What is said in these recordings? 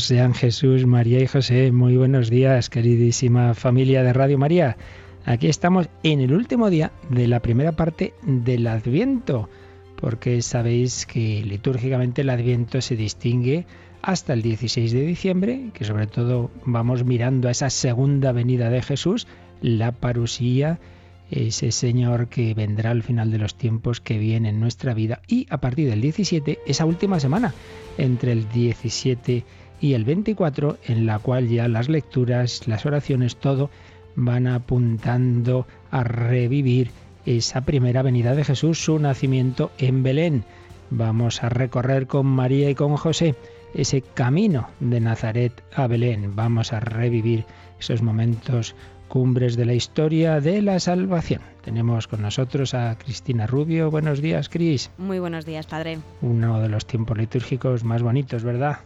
Sean Jesús, María y José. Muy buenos días, queridísima familia de Radio María. Aquí estamos en el último día de la primera parte del Adviento, porque sabéis que litúrgicamente el Adviento se distingue hasta el 16 de diciembre, que sobre todo vamos mirando a esa segunda venida de Jesús, la parusía, ese Señor que vendrá al final de los tiempos, que viene en nuestra vida, y a partir del 17, esa última semana, entre el 17 y el 24, en la cual ya las lecturas, las oraciones, todo van apuntando a revivir esa primera venida de Jesús, su nacimiento en Belén. Vamos a recorrer con María y con José ese camino de Nazaret a Belén. Vamos a revivir esos momentos cumbres de la historia de la salvación. Tenemos con nosotros a Cristina Rubio. Buenos días, Cris. Muy buenos días, padre. Uno de los tiempos litúrgicos más bonitos, ¿verdad?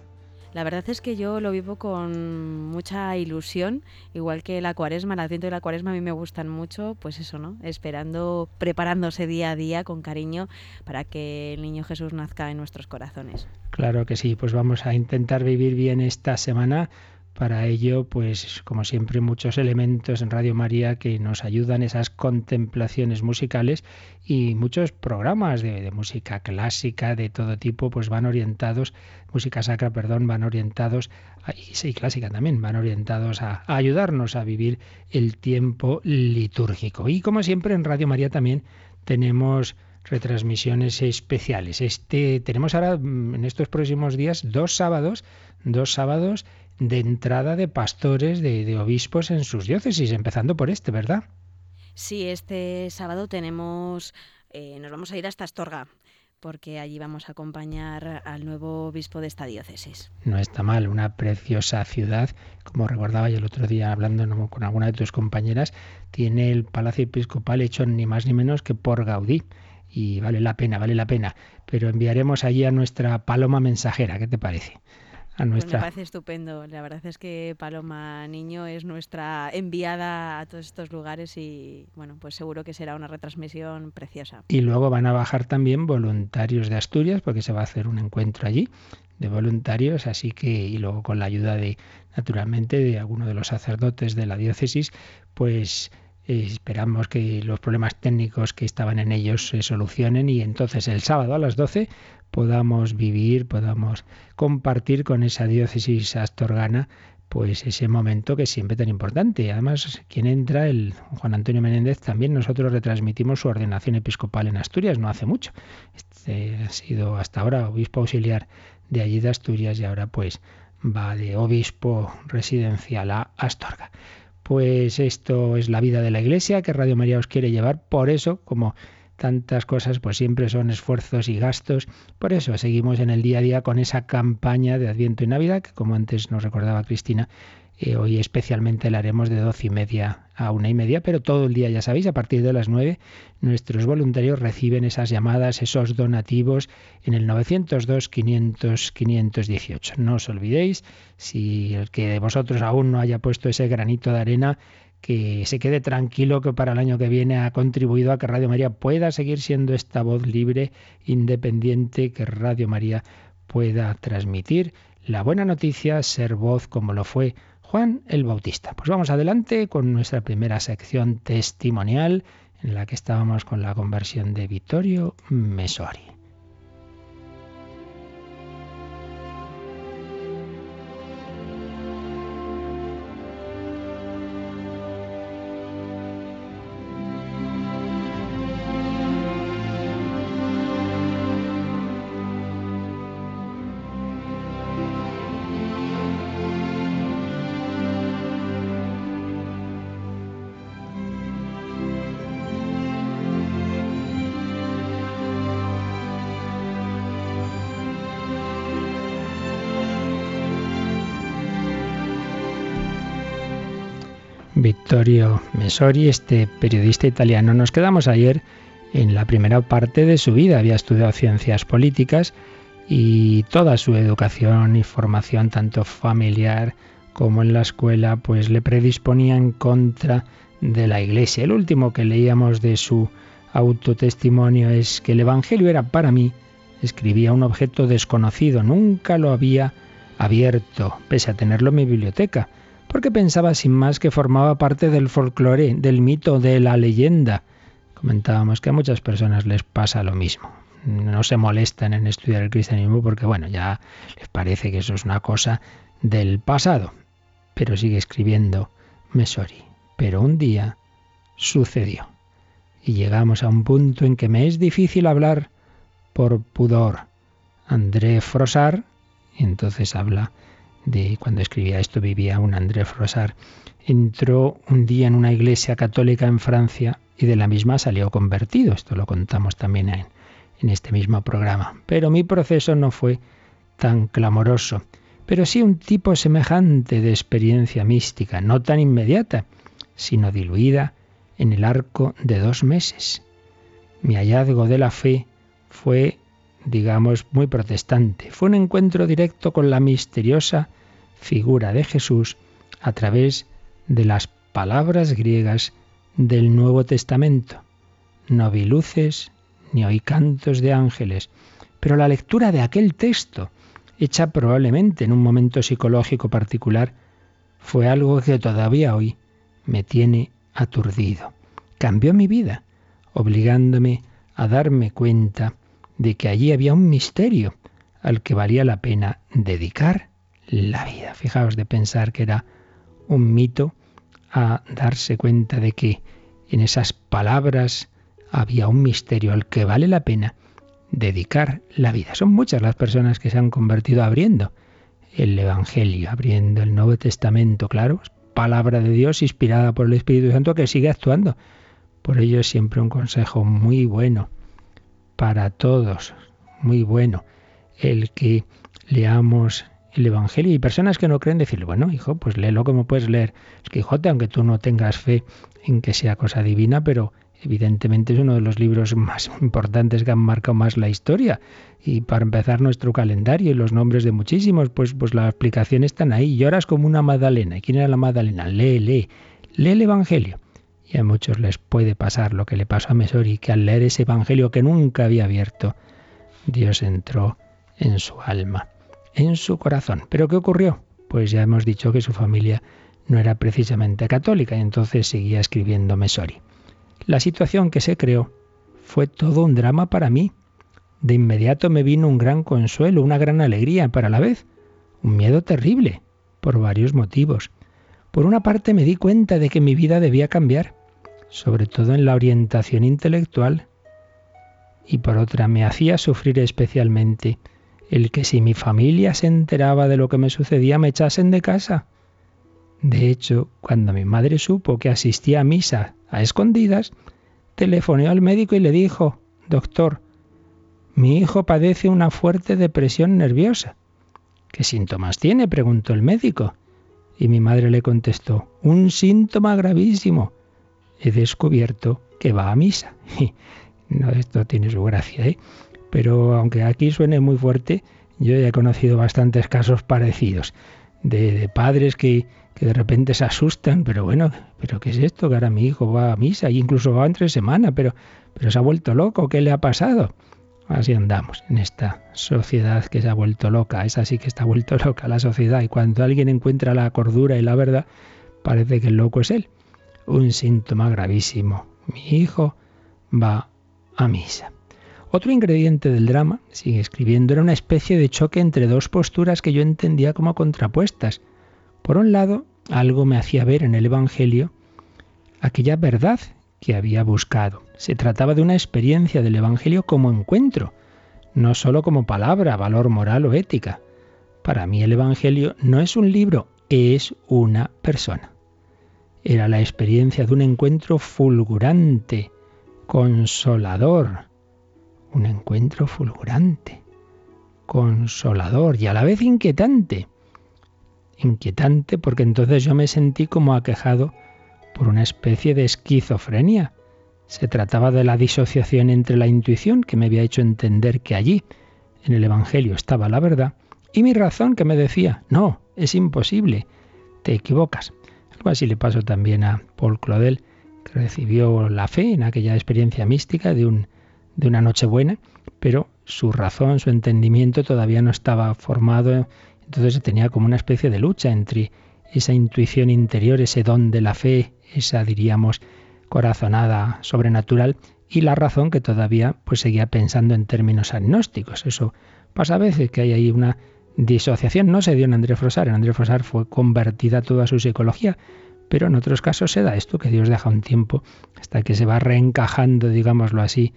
La verdad es que yo lo vivo con mucha ilusión, igual que la cuaresma, el adviento y la cuaresma a mí me gustan mucho, pues eso, ¿no? Esperando, preparándose día a día con cariño para que el niño Jesús nazca en nuestros corazones. Claro que sí, pues vamos a intentar vivir bien esta semana para ello, pues como siempre, muchos elementos en Radio María que nos ayudan, esas contemplaciones musicales y muchos programas de, música clásica de todo tipo, pues van orientados, música sacra, perdón, van orientados, y sí, clásica también, van orientados a, a ayudarnos a vivir el tiempo litúrgico. Y como siempre en Radio María también tenemos retransmisiones especiales. Este tenemos ahora mm, en estos próximos días dos sábados, dos sábados de entrada de pastores, de, obispos en sus diócesis, empezando por este, ¿verdad? Sí, este sábado tenemos, eh, nos vamos a ir hasta Astorga, porque allí vamos a acompañar al nuevo obispo de esta diócesis. No está mal, una preciosa ciudad, como recordaba yo el otro día hablando con alguna de tus compañeras, tiene el palacio episcopal hecho ni más ni menos que por Gaudí. Y vale la pena, vale la pena. Pero enviaremos allí a nuestra paloma mensajera, ¿qué te parece? Pues me parece estupendo. La verdad es que Paloma Niño es nuestra enviada a todos estos lugares y bueno, pues seguro que será una retransmisión preciosa. Y luego van a bajar también voluntarios de Asturias porque se va a hacer un encuentro allí de voluntarios, así que y luego con la ayuda de naturalmente de alguno de los sacerdotes de la diócesis, pues eh, esperamos que los problemas técnicos que estaban en ellos se solucionen y entonces el sábado a las 12 podamos vivir, podamos compartir con esa diócesis astorgana pues ese momento que es siempre tan importante. Además, quien entra, el Juan Antonio Menéndez, también nosotros retransmitimos su ordenación episcopal en Asturias, no hace mucho. Este ha sido hasta ahora obispo auxiliar de allí de Asturias y ahora pues va de obispo residencial a Astorga. Pues esto es la vida de la Iglesia que Radio María os quiere llevar, por eso, como tantas cosas pues siempre son esfuerzos y gastos. Por eso seguimos en el día a día con esa campaña de Adviento y Navidad, que como antes nos recordaba Cristina, eh, hoy especialmente la haremos de doce y media a una y media, pero todo el día, ya sabéis, a partir de las nueve, nuestros voluntarios reciben esas llamadas, esos donativos en el 902-500-518. No os olvidéis, si el que de vosotros aún no haya puesto ese granito de arena, que se quede tranquilo que para el año que viene ha contribuido a que Radio María pueda seguir siendo esta voz libre, independiente, que Radio María pueda transmitir la buena noticia, ser voz como lo fue Juan el Bautista. Pues vamos adelante con nuestra primera sección testimonial en la que estábamos con la conversión de Vittorio Mesori. Vittorio Mesori, este periodista italiano. Nos quedamos ayer en la primera parte de su vida. Había estudiado ciencias políticas y toda su educación y formación, tanto familiar como en la escuela, pues le predisponía en contra de la Iglesia. El último que leíamos de su autotestimonio es que el Evangelio era para mí, escribía un objeto desconocido, nunca lo había abierto, pese a tenerlo en mi biblioteca, porque pensaba sin más que formaba parte del folclore, del mito, de la leyenda. Comentábamos que a muchas personas les pasa lo mismo. No se molestan en estudiar el cristianismo porque, bueno, ya les parece que eso es una cosa del pasado. Pero sigue escribiendo Mesori. Pero un día sucedió. Y llegamos a un punto en que me es difícil hablar por pudor. André Frosar, entonces habla de cuando escribía esto vivía un André Frosar, entró un día en una iglesia católica en Francia y de la misma salió convertido. Esto lo contamos también en, en este mismo programa. Pero mi proceso no fue tan clamoroso, pero sí un tipo semejante de experiencia mística, no tan inmediata, sino diluida en el arco de dos meses. Mi hallazgo de la fe fue digamos, muy protestante. Fue un encuentro directo con la misteriosa figura de Jesús a través de las palabras griegas del Nuevo Testamento. No vi luces ni oí cantos de ángeles, pero la lectura de aquel texto, hecha probablemente en un momento psicológico particular, fue algo que todavía hoy me tiene aturdido. Cambió mi vida, obligándome a darme cuenta de que allí había un misterio al que valía la pena dedicar la vida. Fijaos de pensar que era un mito a darse cuenta de que en esas palabras había un misterio al que vale la pena dedicar la vida. Son muchas las personas que se han convertido abriendo el Evangelio, abriendo el Nuevo Testamento, claro, palabra de Dios inspirada por el Espíritu Santo que sigue actuando. Por ello es siempre un consejo muy bueno para todos. Muy bueno el que leamos el Evangelio y personas que no creen decirle, bueno, hijo, pues léelo como puedes leer el Quijote, aunque tú no tengas fe en que sea cosa divina, pero evidentemente es uno de los libros más importantes que han marcado más la historia. Y para empezar nuestro calendario y los nombres de muchísimos, pues, pues las explicaciones están ahí. Lloras como una Magdalena. ¿Y quién era la Magdalena? Lee, lee. Lee el Evangelio. Y a muchos les puede pasar lo que le pasó a Mesori, que al leer ese Evangelio que nunca había abierto, Dios entró en su alma, en su corazón. ¿Pero qué ocurrió? Pues ya hemos dicho que su familia no era precisamente católica y entonces seguía escribiendo Mesori. La situación que se creó fue todo un drama para mí. De inmediato me vino un gran consuelo, una gran alegría, para la vez un miedo terrible, por varios motivos. Por una parte me di cuenta de que mi vida debía cambiar sobre todo en la orientación intelectual, y por otra me hacía sufrir especialmente el que si mi familia se enteraba de lo que me sucedía me echasen de casa. De hecho, cuando mi madre supo que asistía a misa a escondidas, telefoneó al médico y le dijo, Doctor, mi hijo padece una fuerte depresión nerviosa. ¿Qué síntomas tiene? preguntó el médico. Y mi madre le contestó, un síntoma gravísimo he descubierto que va a misa. no, esto tiene su gracia, ¿eh? Pero aunque aquí suene muy fuerte, yo ya he conocido bastantes casos parecidos de, padres que, que, de repente se asustan, pero bueno, pero ¿qué es esto? Que ahora mi hijo va a misa y incluso va entre semana, pero, pero se ha vuelto loco, ¿qué le ha pasado? Así andamos en esta sociedad que se ha vuelto loca, es así que está vuelto loca la sociedad y cuando alguien encuentra la cordura y la verdad, parece que el loco es él un síntoma gravísimo. Mi hijo va a misa. Otro ingrediente del drama, sigue escribiendo, era una especie de choque entre dos posturas que yo entendía como contrapuestas. Por un lado, algo me hacía ver en el Evangelio aquella verdad que había buscado. Se trataba de una experiencia del Evangelio como encuentro, no sólo como palabra, valor moral o ética. Para mí el Evangelio no es un libro, es una persona. Era la experiencia de un encuentro fulgurante, consolador. Un encuentro fulgurante, consolador y a la vez inquietante. Inquietante porque entonces yo me sentí como aquejado por una especie de esquizofrenia. Se trataba de la disociación entre la intuición que me había hecho entender que allí, en el Evangelio, estaba la verdad, y mi razón que me decía, no, es imposible, te equivocas. Así le pasó también a Paul Claudel, que recibió la fe en aquella experiencia mística de, un, de una buena, pero su razón, su entendimiento todavía no estaba formado, entonces tenía como una especie de lucha entre esa intuición interior, ese don de la fe, esa diríamos corazonada sobrenatural y la razón que todavía pues seguía pensando en términos agnósticos. Eso pasa a veces que hay ahí una disociación. No se dio en André Frosar. En André Frosar fue convertida toda su psicología, pero en otros casos se da esto, que Dios deja un tiempo hasta que se va reencajando, digámoslo así,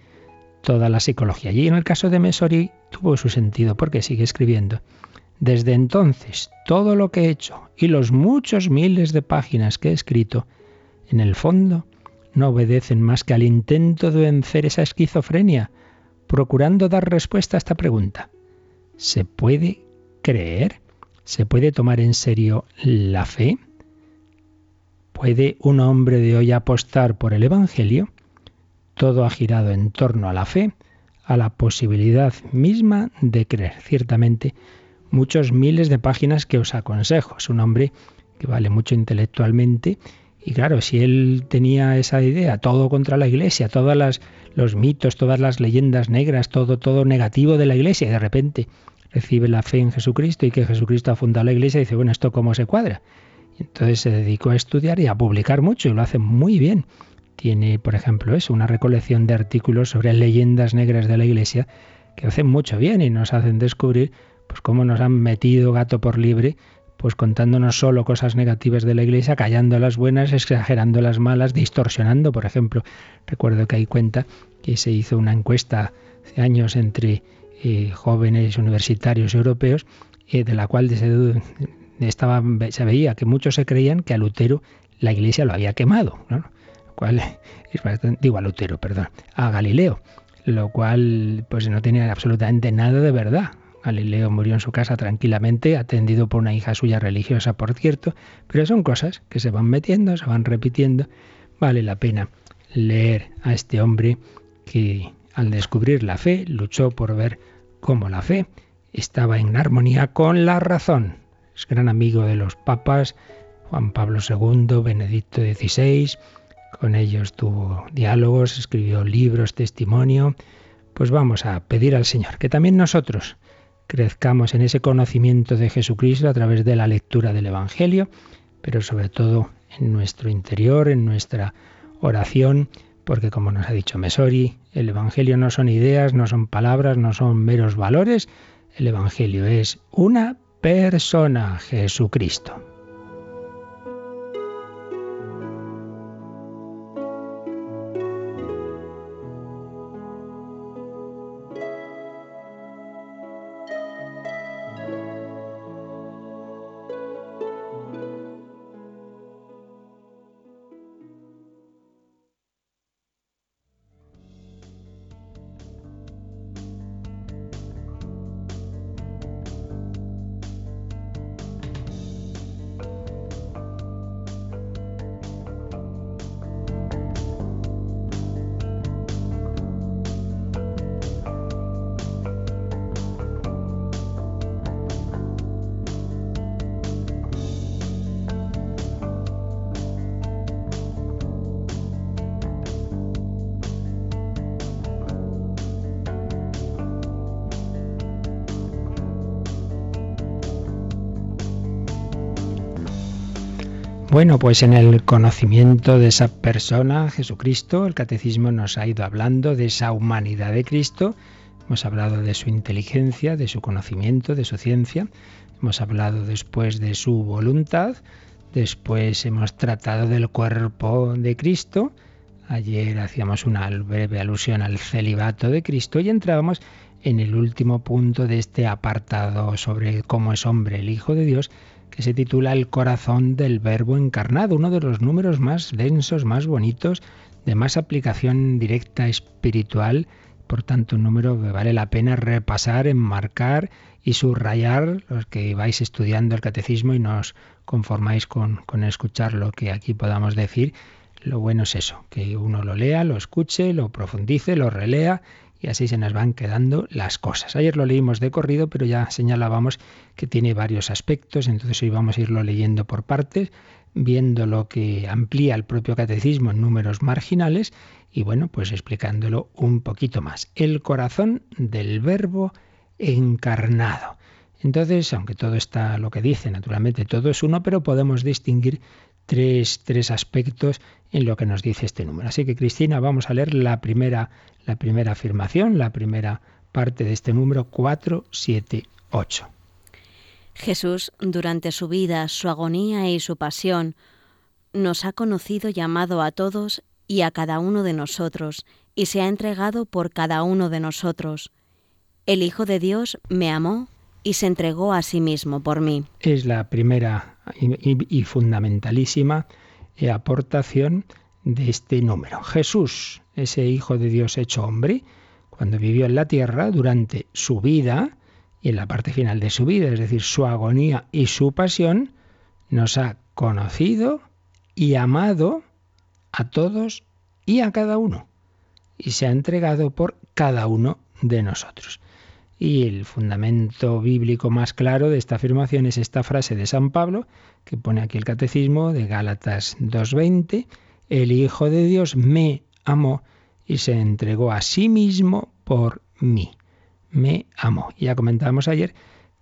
toda la psicología. Y en el caso de Mesori tuvo su sentido, porque sigue escribiendo. Desde entonces, todo lo que he hecho y los muchos miles de páginas que he escrito, en el fondo, no obedecen más que al intento de vencer esa esquizofrenia, procurando dar respuesta a esta pregunta. ¿Se puede creer? ¿Se puede tomar en serio la fe? ¿Puede un hombre de hoy apostar por el Evangelio? Todo ha girado en torno a la fe, a la posibilidad misma de creer. Ciertamente, muchos miles de páginas que os aconsejo. Es un hombre que vale mucho intelectualmente y claro, si él tenía esa idea, todo contra la iglesia, todos los mitos, todas las leyendas negras, todo, todo negativo de la iglesia, y de repente recibe la fe en Jesucristo y que Jesucristo ha fundado la iglesia, y dice, bueno, ¿esto cómo se cuadra? entonces se dedicó a estudiar y a publicar mucho, y lo hace muy bien. Tiene, por ejemplo, eso, una recolección de artículos sobre leyendas negras de la iglesia que hacen mucho bien y nos hacen descubrir pues cómo nos han metido gato por libre, pues contándonos solo cosas negativas de la iglesia, callando las buenas, exagerando las malas, distorsionando, por ejemplo. Recuerdo que hay cuenta que se hizo una encuesta hace años entre eh, jóvenes universitarios europeos, eh, de la cual se, estaba, se veía que muchos se creían que a Lutero la iglesia lo había quemado, ¿no? cual digo a Lutero, perdón, a Galileo, lo cual pues no tenía absolutamente nada de verdad. Galileo murió en su casa tranquilamente, atendido por una hija suya religiosa, por cierto, pero son cosas que se van metiendo, se van repitiendo. Vale la pena leer a este hombre que al descubrir la fe luchó por ver cómo la fe estaba en armonía con la razón. Es gran amigo de los papas, Juan Pablo II, Benedicto XVI, con ellos tuvo diálogos, escribió libros, testimonio. Pues vamos a pedir al Señor que también nosotros crezcamos en ese conocimiento de Jesucristo a través de la lectura del Evangelio, pero sobre todo en nuestro interior, en nuestra oración, porque como nos ha dicho Mesori, el Evangelio no son ideas, no son palabras, no son meros valores, el Evangelio es una persona, Jesucristo. Bueno, pues en el conocimiento de esa persona, Jesucristo, el catecismo nos ha ido hablando de esa humanidad de Cristo, hemos hablado de su inteligencia, de su conocimiento, de su ciencia, hemos hablado después de su voluntad, después hemos tratado del cuerpo de Cristo, ayer hacíamos una breve alusión al celibato de Cristo y entrábamos en el último punto de este apartado sobre cómo es hombre el Hijo de Dios, que se titula El corazón del Verbo encarnado, uno de los números más densos, más bonitos, de más aplicación directa espiritual por tanto un número que vale la pena repasar, enmarcar y subrayar los que vais estudiando el catecismo y no os conformáis con, con escuchar lo que aquí podamos decir. Lo bueno es eso, que uno lo lea, lo escuche, lo profundice, lo relea y así se nos van quedando las cosas. Ayer lo leímos de corrido, pero ya señalábamos que tiene varios aspectos, entonces hoy vamos a irlo leyendo por partes, viendo lo que amplía el propio catecismo en números marginales y bueno, pues explicándolo un poquito más. El corazón del verbo encarnado. Entonces, aunque todo está lo que dice, naturalmente todo es uno, pero podemos distinguir tres, tres aspectos en lo que nos dice este número. Así que Cristina, vamos a leer la primera, la primera afirmación, la primera parte de este número 478. Jesús, durante su vida, su agonía y su pasión, nos ha conocido llamado a todos y a cada uno de nosotros, y se ha entregado por cada uno de nosotros. El Hijo de Dios me amó y se entregó a sí mismo por mí. Es la primera y, fundamentalísima aportación de este número. Jesús, ese Hijo de Dios hecho hombre, cuando vivió en la tierra durante su vida y en la parte final de su vida, es decir, su agonía y su pasión, nos ha conocido y amado a todos y a cada uno, y se ha entregado por cada uno de nosotros. Y el fundamento bíblico más claro de esta afirmación es esta frase de San Pablo, que pone aquí el catecismo de Gálatas 2.20, el Hijo de Dios me amó y se entregó a sí mismo por mí. Me amó. Ya comentábamos ayer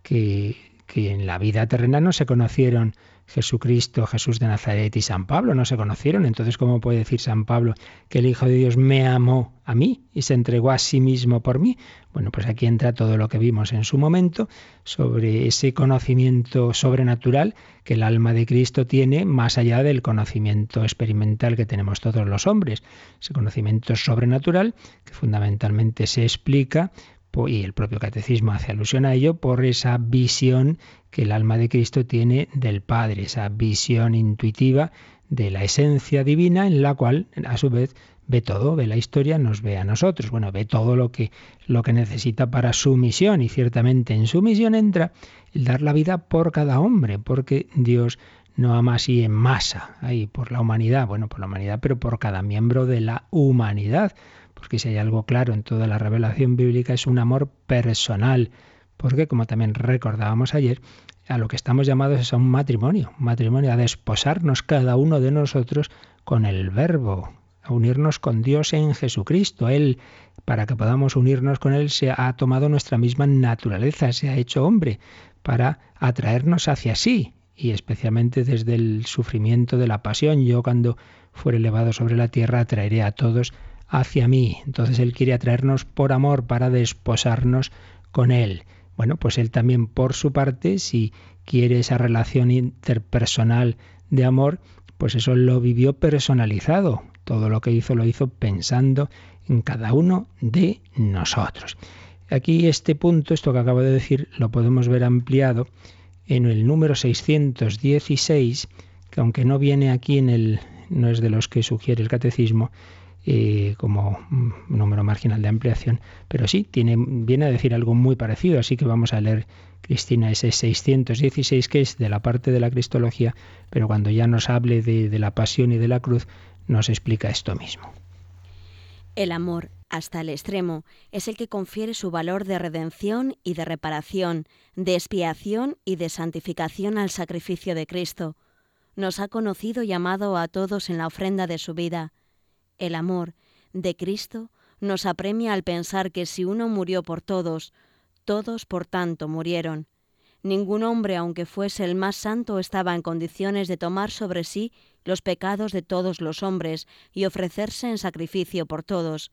que, que en la vida terrena no se conocieron Jesucristo, Jesús de Nazaret y San Pablo no se conocieron. Entonces, ¿cómo puede decir San Pablo que el Hijo de Dios me amó a mí y se entregó a sí mismo por mí? Bueno, pues aquí entra todo lo que vimos en su momento sobre ese conocimiento sobrenatural que el alma de Cristo tiene más allá del conocimiento experimental que tenemos todos los hombres. Ese conocimiento sobrenatural que fundamentalmente se explica y el propio catecismo hace alusión a ello por esa visión que el alma de Cristo tiene del Padre, esa visión intuitiva de la esencia divina en la cual a su vez ve todo, ve la historia, nos ve a nosotros, bueno, ve todo lo que lo que necesita para su misión y ciertamente en su misión entra el dar la vida por cada hombre, porque Dios no ama así en masa, ahí por la humanidad, bueno, por la humanidad, pero por cada miembro de la humanidad porque si hay algo claro en toda la revelación bíblica es un amor personal, porque como también recordábamos ayer, a lo que estamos llamados es a un matrimonio, matrimonio, a desposarnos cada uno de nosotros con el verbo, a unirnos con Dios en Jesucristo. Él, para que podamos unirnos con Él, se ha tomado nuestra misma naturaleza, se ha hecho hombre, para atraernos hacia sí, y especialmente desde el sufrimiento de la pasión. Yo cuando fuere elevado sobre la tierra atraeré a todos hacia mí. Entonces Él quiere atraernos por amor para desposarnos con Él. Bueno, pues Él también por su parte, si quiere esa relación interpersonal de amor, pues eso lo vivió personalizado. Todo lo que hizo lo hizo pensando en cada uno de nosotros. Aquí este punto, esto que acabo de decir, lo podemos ver ampliado en el número 616, que aunque no viene aquí en el, no es de los que sugiere el catecismo, eh, como número marginal de ampliación, pero sí, tiene, viene a decir algo muy parecido, así que vamos a leer, Cristina, ese 616 que es de la parte de la Cristología, pero cuando ya nos hable de, de la pasión y de la cruz, nos explica esto mismo. El amor, hasta el extremo, es el que confiere su valor de redención y de reparación, de expiación y de santificación al sacrificio de Cristo. Nos ha conocido y amado a todos en la ofrenda de su vida. El amor de Cristo nos apremia al pensar que si uno murió por todos, todos por tanto murieron. Ningún hombre, aunque fuese el más santo, estaba en condiciones de tomar sobre sí los pecados de todos los hombres y ofrecerse en sacrificio por todos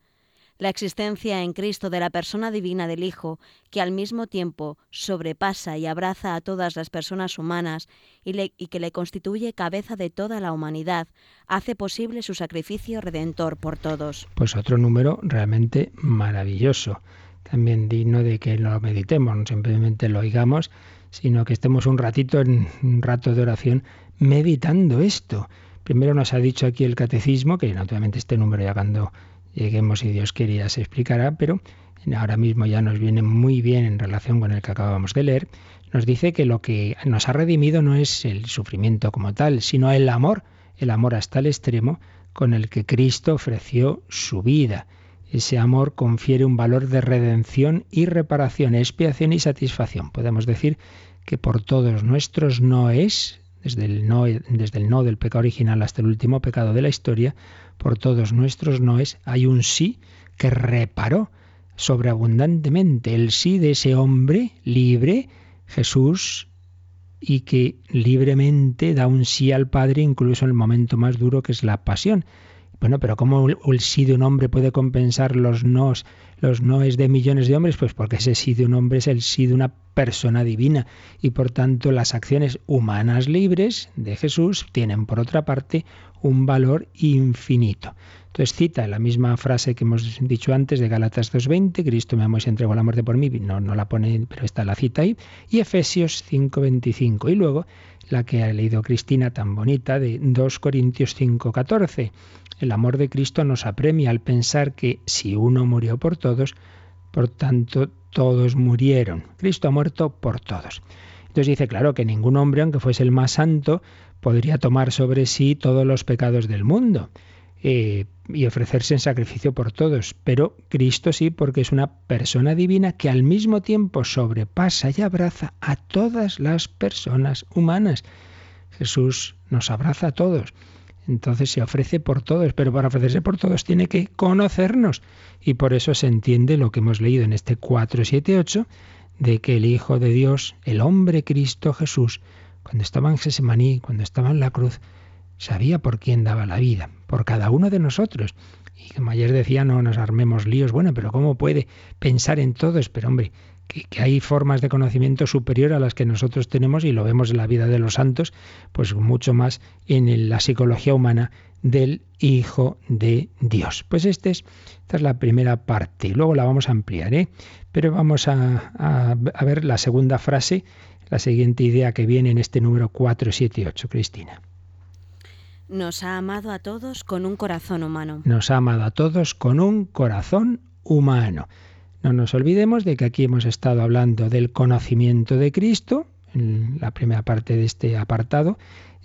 la existencia en Cristo de la persona divina del Hijo, que al mismo tiempo sobrepasa y abraza a todas las personas humanas y, que le constituye cabeza de toda la humanidad, hace posible su sacrificio redentor por todos. Pues otro número realmente maravilloso, también digno de que lo meditemos, no simplemente lo oigamos, sino que estemos un ratito en un rato de oración meditando esto. Primero nos ha dicho aquí el catecismo, que naturalmente este número ya cuando lleguemos, si Dios quiere, se explicará, pero ahora mismo ya nos viene muy bien en relación con el que acabamos de leer, nos dice que lo que nos ha redimido no es el sufrimiento como tal, sino el amor, el amor hasta el extremo con el que Cristo ofreció su vida. Ese amor confiere un valor de redención y reparación, expiación y satisfacción. Podemos decir que por todos nuestros no es, desde el no, desde el no del pecado original hasta el último pecado de la historia, por todos nuestros no es, hay un sí que reparó sobreabundantemente el sí de ese hombre libre, Jesús, y que libremente da un sí al Padre incluso en el momento más duro que es la pasión. Bueno, pero ¿cómo el sí de un hombre puede compensar los nos, los noes de millones de hombres? Pues porque ese sí de un hombre es el sí de una persona divina y por tanto las acciones humanas libres de Jesús tienen por otra parte un valor infinito. Entonces cita la misma frase que hemos dicho antes de Galatas 2.20, Cristo me amó y se entregó la muerte por mí, no, no la pone, pero está la cita ahí, y Efesios 5.25. Y luego la que ha leído Cristina tan bonita de 2 Corintios 5.14. El amor de Cristo nos apremia al pensar que si uno murió por todos, por tanto todos murieron. Cristo ha muerto por todos. Entonces dice, claro, que ningún hombre, aunque fuese el más santo, podría tomar sobre sí todos los pecados del mundo. Eh, y ofrecerse en sacrificio por todos. Pero Cristo sí, porque es una persona divina que al mismo tiempo sobrepasa y abraza a todas las personas humanas. Jesús nos abraza a todos. Entonces se ofrece por todos, pero para ofrecerse por todos tiene que conocernos. Y por eso se entiende lo que hemos leído en este 478, de que el Hijo de Dios, el hombre Cristo Jesús, cuando estaba en Gesemaní, cuando estaba en la cruz, sabía por quién daba la vida, por cada uno de nosotros. Y como ayer decía, no nos armemos líos. Bueno, pero ¿cómo puede pensar en todo? Pero hombre, que, hay formas de conocimiento superior a las que nosotros tenemos y lo vemos en la vida de los santos, pues mucho más en la psicología humana del Hijo de Dios. Pues este es, esta es la primera parte luego la vamos a ampliar, ¿eh? pero vamos a, a ver la segunda frase, la siguiente idea que viene en este número 478, Cristina. Nos ha amado a todos con un corazón humano. Nos ha amado a todos con un corazón humano. No nos olvidemos de que aquí hemos estado hablando del conocimiento de Cristo, en la primera parte de este apartado,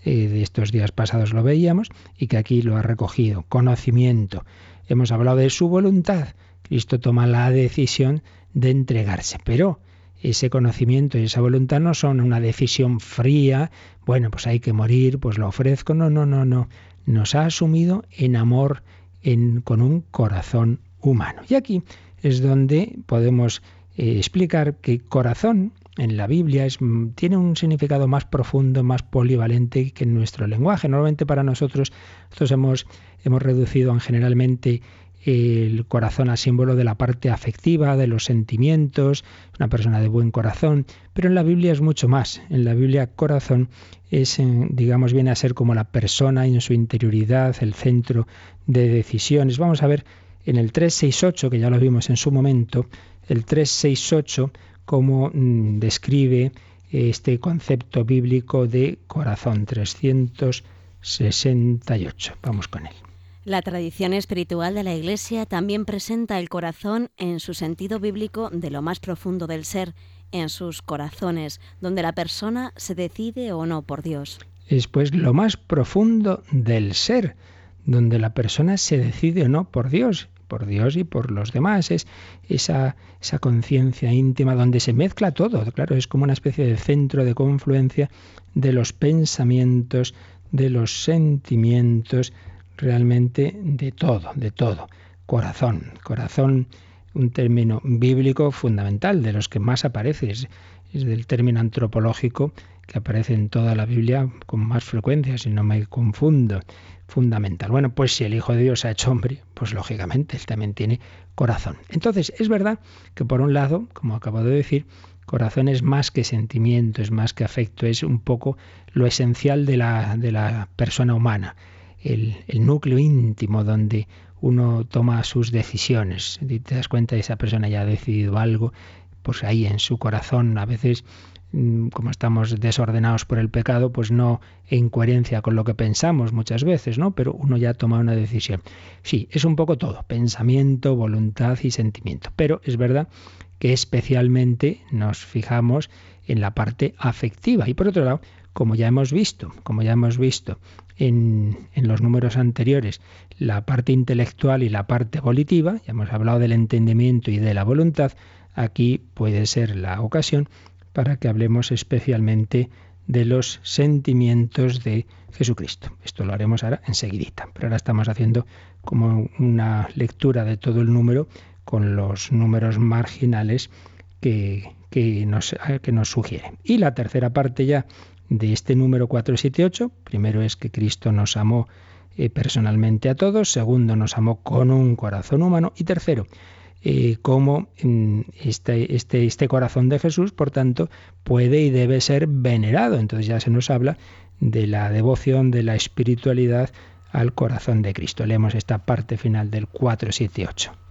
eh, de estos días pasados lo veíamos, y que aquí lo ha recogido, conocimiento. Hemos hablado de su voluntad. Cristo toma la decisión de entregarse, pero ese conocimiento y esa voluntad no son una decisión fría, bueno, pues hay que morir, pues lo ofrezco. No, no, no, no. Nos ha asumido en amor, en, con un corazón humano. Y aquí es donde podemos eh, explicar que corazón en la Biblia es, mm, tiene un significado más profundo, más polivalente que en nuestro lenguaje. Normalmente para nosotros, nosotros hemos, hemos reducido en generalmente el corazón a símbolo de la parte afectiva, de los sentimientos, una persona de buen corazón, pero en la Biblia es mucho más. En la Biblia corazón es, eh, digamos, viene a ser como la persona en su interioridad, el centro de decisiones. Vamos a ver en el 368, que ya lo vimos en su momento, el 368 cómo mm, describe este concepto bíblico de corazón 368. Vamos con él. La tradición espiritual de la Iglesia también presenta el corazón en su sentido bíblico de lo más profundo del ser, en sus corazones, donde la persona se decide o no por Dios. Es pues lo más profundo del ser, donde la persona se decide o no por Dios, por Dios y por los demás. Es esa, esa conciencia íntima donde se mezcla todo. Claro, es como una especie de centro de confluencia de los pensamientos, de los sentimientos, realmente de todo, de todo. Corazón, corazón, un término bíblico fundamental, de los que más aparece, del término antropológico que aparece en toda la Biblia con más frecuencia, si no me confundo. Fundamental. Bueno, pues si el Hijo de Dios ha hecho hombre, pues lógicamente él también tiene corazón. Entonces, es verdad que por un lado, como acabo de decir, corazón es más que sentimiento, es más que afecto, es un poco lo esencial de la, de la persona humana el, núcleo íntimo donde uno toma sus decisiones. Si te das cuenta, esa persona ya ha decidido algo, pues ahí en su corazón a veces mm, como estamos desordenados por el pecado, pues no en coherencia con lo que pensamos muchas veces, ¿no? Pero uno ya toma una decisión. Sí, es un poco todo, pensamiento, voluntad y sentimiento. Pero es verdad que especialmente nos fijamos en la parte afectiva. Y por otro lado, como ya hemos visto, como ya hemos visto en, en, los números anteriores, la parte intelectual y la parte volitiva, ya hemos hablado del entendimiento y de la voluntad, aquí puede ser la ocasión para que hablemos especialmente de los sentimientos de Jesucristo. Esto lo haremos ahora enseguidita, pero ahora estamos haciendo como una lectura de todo el número con los números marginales que, que, nos, que nos sugiere. Y la tercera parte ya de este número 478. Primero es que Cristo nos amó eh, personalmente a todos. Segundo, nos amó con un corazón humano. Y tercero, eh, cómo este, este, este corazón de Jesús, por tanto, puede y debe ser venerado. Entonces ya se nos habla de la devoción, de la espiritualidad al corazón de Cristo. Leemos esta parte final del 478.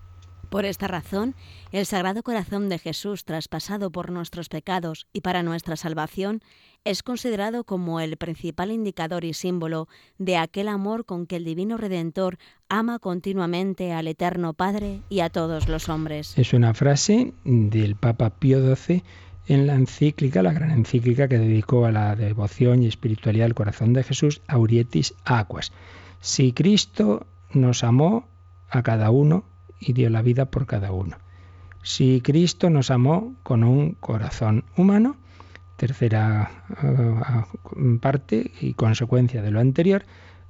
Por esta razón, el Sagrado Corazón de Jesús, traspasado por nuestros pecados y para nuestra salvación, es considerado como el principal indicador y símbolo de aquel amor con que el Divino Redentor ama continuamente al Eterno Padre y a todos los hombres. Es una frase del Papa Pío XII en la encíclica, la gran encíclica que dedicó a la devoción y espiritualidad al corazón de Jesús, Aurietis Aquas. Si Cristo nos amó a cada uno, y dio la vida por cada uno. Si Cristo nos amó con un corazón humano, tercera uh, parte y consecuencia de lo anterior,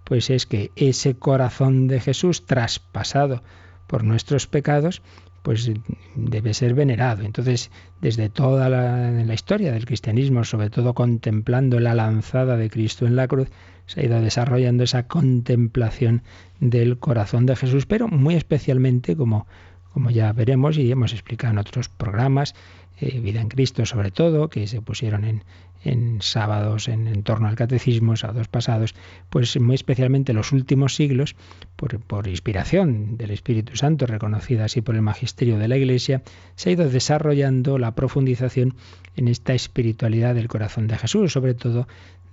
pues es que ese corazón de Jesús traspasado por nuestros pecados, pues debe ser venerado. Entonces, desde toda la, historia del cristianismo, sobre todo contemplando la lanzada de Cristo en la cruz, se ha ido desarrollando esa contemplación del corazón de Jesús, pero muy especialmente, como, como ya veremos y hemos explicado en otros programas, eh, Vida en Cristo sobre todo, que se pusieron en, en sábados en, torno al catecismo, sábados pasados, pues muy especialmente los últimos siglos, por, por, inspiración del Espíritu Santo, reconocida así por el magisterio de la Iglesia, se ha ido desarrollando la profundización en esta espiritualidad del corazón de Jesús, sobre todo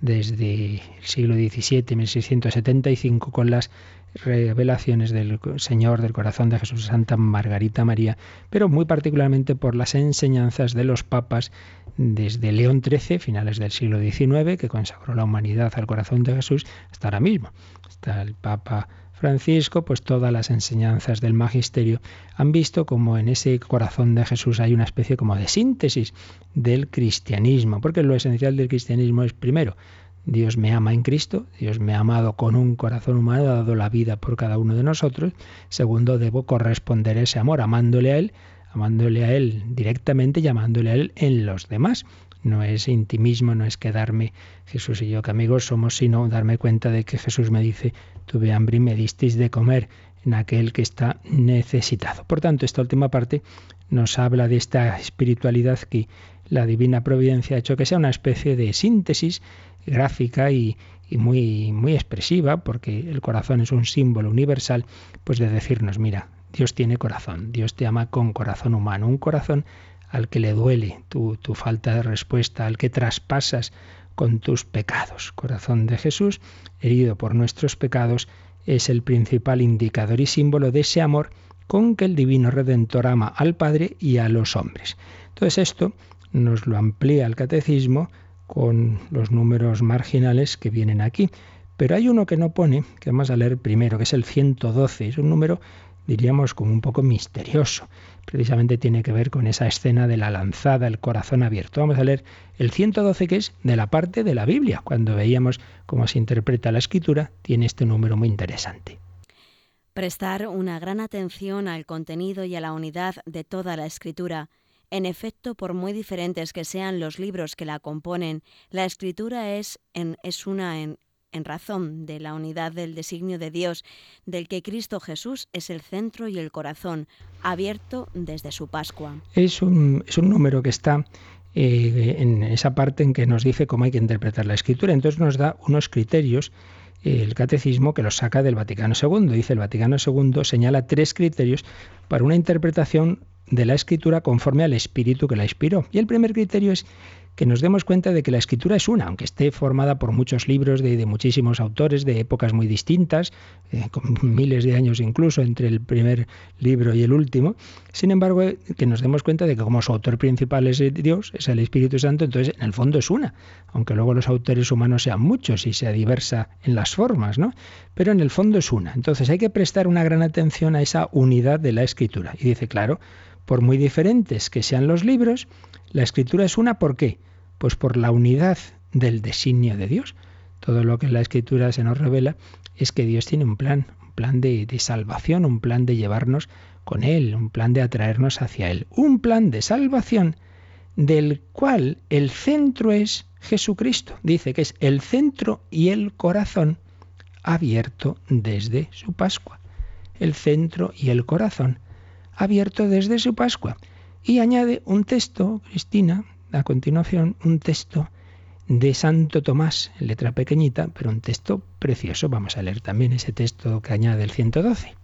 desde el siglo XVII, 1675, con las revelaciones del Señor del corazón de Jesús Santa Margarita María, pero muy particularmente por las enseñanzas de los papas desde León XIII, finales del siglo XIX, que consagró la humanidad al corazón de Jesús, hasta ahora mismo. Hasta el Papa Francisco, pues todas las enseñanzas del magisterio han visto como en ese corazón de Jesús hay una especie como de síntesis del cristianismo, porque lo esencial del cristianismo es primero Dios me ama en Cristo, Dios me ha amado con un corazón humano, ha dado la vida por cada uno de nosotros. Segundo, debo corresponder ese amor amándole a Él, amándole a Él directamente y amándole a Él en los demás. No es intimismo, no es quedarme Jesús y yo que amigos somos, sino darme cuenta de que Jesús me dice, tuve hambre y me disteis de comer en aquel que está necesitado. Por tanto, esta última parte nos habla de esta espiritualidad que la divina providencia ha hecho que sea una especie de síntesis gráfica y, muy, muy expresiva, porque el corazón es un símbolo universal, pues de decirnos, mira, Dios tiene corazón, Dios te ama con corazón humano, un corazón al que le duele tu, tu falta de respuesta, al que traspasas con tus pecados. Corazón de Jesús, herido por nuestros pecados, es el principal indicador y símbolo de ese amor con que el Divino Redentor ama al Padre y a los hombres. Entonces esto nos lo amplía el catecismo con los números marginales que vienen aquí. Pero hay uno que no pone, que vamos a leer primero, que es el 112. Es un número, diríamos, como un poco misterioso. Precisamente tiene que ver con esa escena de la lanzada, el corazón abierto. Vamos a leer el 112, que es de la parte de la Biblia. Cuando veíamos cómo se interpreta la escritura, tiene este número muy interesante. Prestar una gran atención al contenido y a la unidad de toda la escritura en efecto, por muy diferentes que sean los libros que la componen, la escritura es, en, es una en, en razón de la unidad del designio de Dios, del que Cristo Jesús es el centro y el corazón, abierto desde su Pascua. Es un, es un número que está eh, en esa parte en que nos dice cómo hay que interpretar la escritura. Entonces nos da unos criterios eh, el catecismo que los saca del Vaticano II. Dice el Vaticano II señala tres criterios para una interpretación de la escritura conforme al espíritu que la inspiró. Y el primer criterio es que nos demos cuenta de que la escritura es una, aunque esté formada por muchos libros de, muchísimos autores de épocas muy distintas, eh, con miles de años incluso entre el primer libro y el último. Sin embargo, eh, que nos demos cuenta de que como su autor principal es Dios, es el Espíritu Santo, entonces en el fondo es una, aunque luego los autores humanos sean muchos y sea diversa en las formas, ¿no? Pero en el fondo es una. Entonces hay que prestar una gran atención a esa unidad de la escritura. Y dice, claro, por muy diferentes que sean los libros, la escritura es una, ¿por qué? Pues por la unidad del designio de Dios. Todo lo que en la escritura se nos revela es que Dios tiene un plan, un plan de, de salvación, un plan de llevarnos con Él, un plan de atraernos hacia Él, un plan de salvación del cual el centro es Jesucristo. Dice que es el centro y el corazón abierto desde su Pascua. El centro y el corazón abierto desde su Pascua. Y añade un texto, Cristina, a continuación, un texto de Santo Tomás, en letra pequeñita, pero un texto precioso. Vamos a leer también ese texto que añade el 112.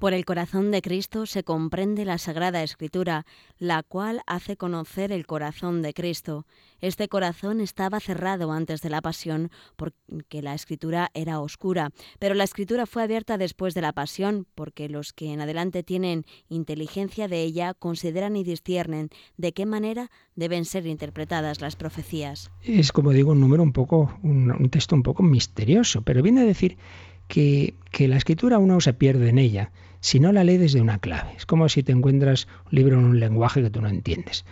Por el corazón de Cristo se comprende la Sagrada Escritura, la cual hace conocer el corazón de Cristo. Este corazón estaba cerrado antes de la pasión porque la Escritura era oscura, pero la Escritura fue abierta después de la pasión porque los que en adelante tienen inteligencia de ella consideran y disciernen de qué manera deben ser interpretadas las profecías. Es como digo un número un poco, un, un texto un poco misterioso, pero viene a decir que, que la escritura uno se pierde en ella si no la lee desde una clave. Es como si te encuentras un libro en un lenguaje que tú no entiendes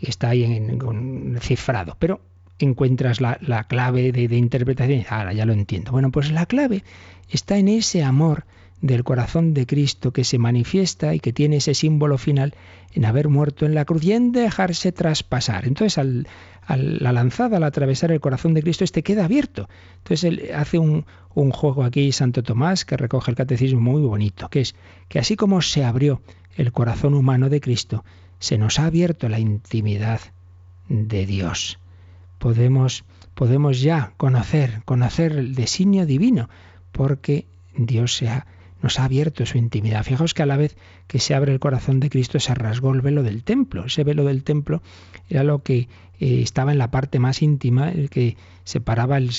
y está ahí en, cifrado, pero encuentras la, clave de, de, interpretación y ahora ya lo entiendo. Bueno, pues la clave está en ese amor del corazón de Cristo que se manifiesta y que tiene ese símbolo final en haber muerto en la cruz y en dejarse traspasar. Entonces, al, la lanzada, al atravesar el corazón de Cristo, este queda abierto. Entonces, él hace un, un juego aquí, Santo Tomás, que recoge el catecismo muy bonito, que es que así como se abrió el corazón humano de Cristo, se nos ha abierto la intimidad de Dios. Podemos, podemos ya conocer, conocer el designio divino, porque Dios se ha nos ha abierto su intimidad. Fijaos que a la vez que se abre el corazón de Cristo se rasgó el velo del templo. Ese velo del templo era lo que eh, estaba en la parte más íntima, el que separaba el,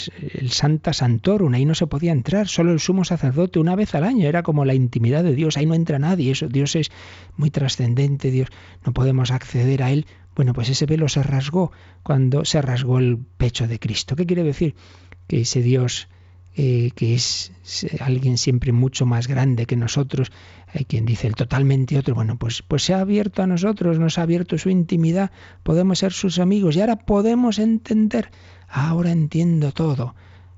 Santa Santorum. Ahí no se podía entrar, solo el sumo sacerdote una vez al año. Era como la intimidad de Dios. Ahí no entra nadie. Eso, Dios es muy trascendente. Dios no podemos acceder a él. Bueno, pues ese velo se rasgó cuando se rasgó el pecho de Cristo. ¿Qué quiere decir? Que ese Dios eh, que es alguien siempre mucho más grande que nosotros. Hay quien dice el totalmente otro. Bueno, pues, pues se ha abierto a nosotros, nos ha abierto su intimidad, podemos ser sus amigos y ahora podemos entender. Ahora entiendo todo.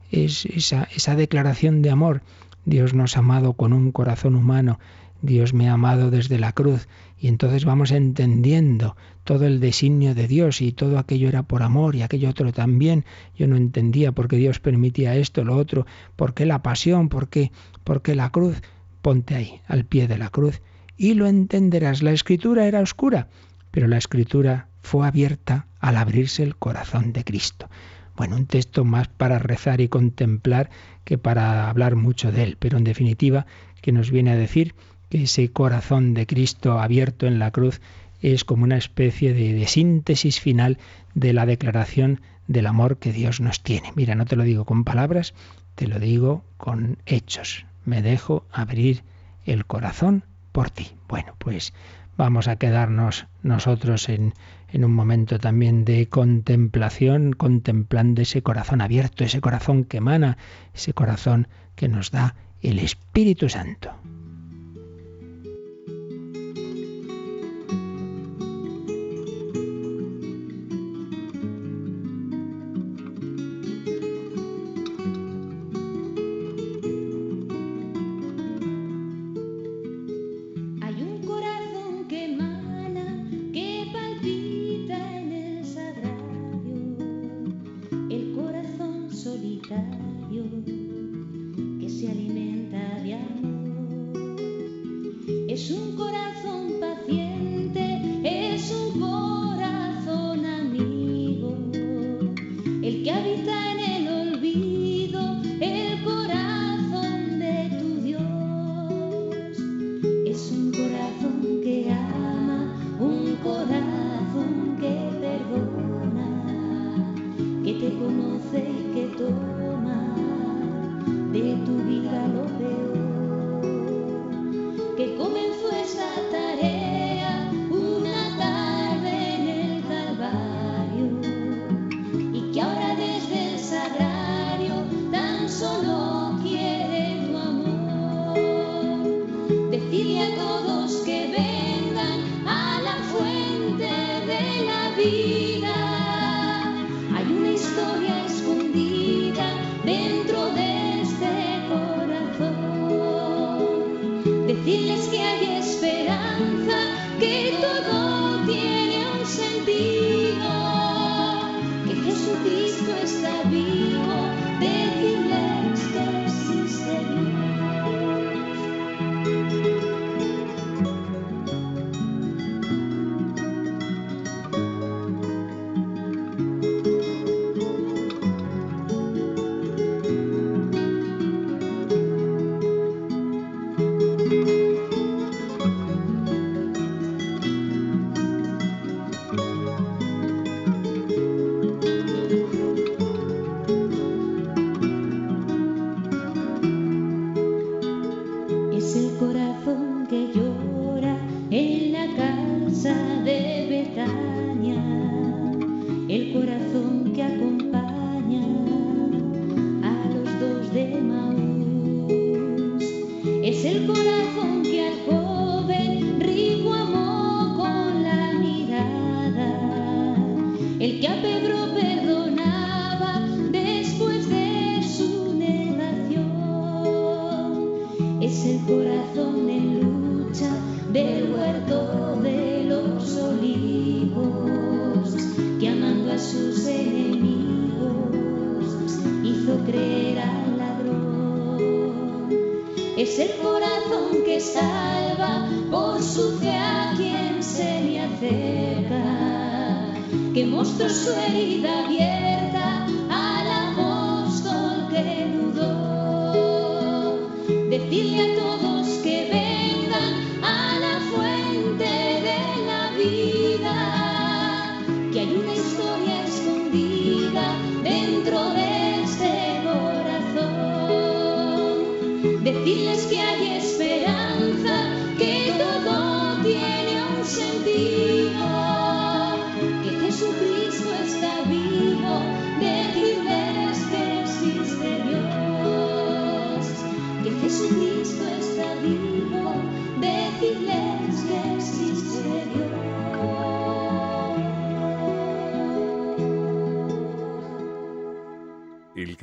Es esa, esa declaración de amor. Dios nos ha amado con un corazón humano. Dios me ha amado desde la cruz y entonces vamos entendiendo todo el designio de Dios y todo aquello era por amor y aquello otro también. Yo no entendía por qué Dios permitía esto, lo otro, por qué la pasión, por qué, por qué la cruz. Ponte ahí, al pie de la cruz, y lo entenderás. La escritura era oscura, pero la escritura fue abierta al abrirse el corazón de Cristo. Bueno, un texto más para rezar y contemplar que para hablar mucho de él, pero en definitiva que nos viene a decir que ese corazón de Cristo abierto en la cruz es como una especie de, síntesis final de la declaración del amor que Dios nos tiene. Mira, no te lo digo con palabras, te lo digo con hechos. Me dejo abrir el corazón por ti. Bueno, pues vamos a quedarnos nosotros en, en un momento también de contemplación, contemplando ese corazón abierto, ese corazón que emana, ese corazón que nos da el Espíritu Santo.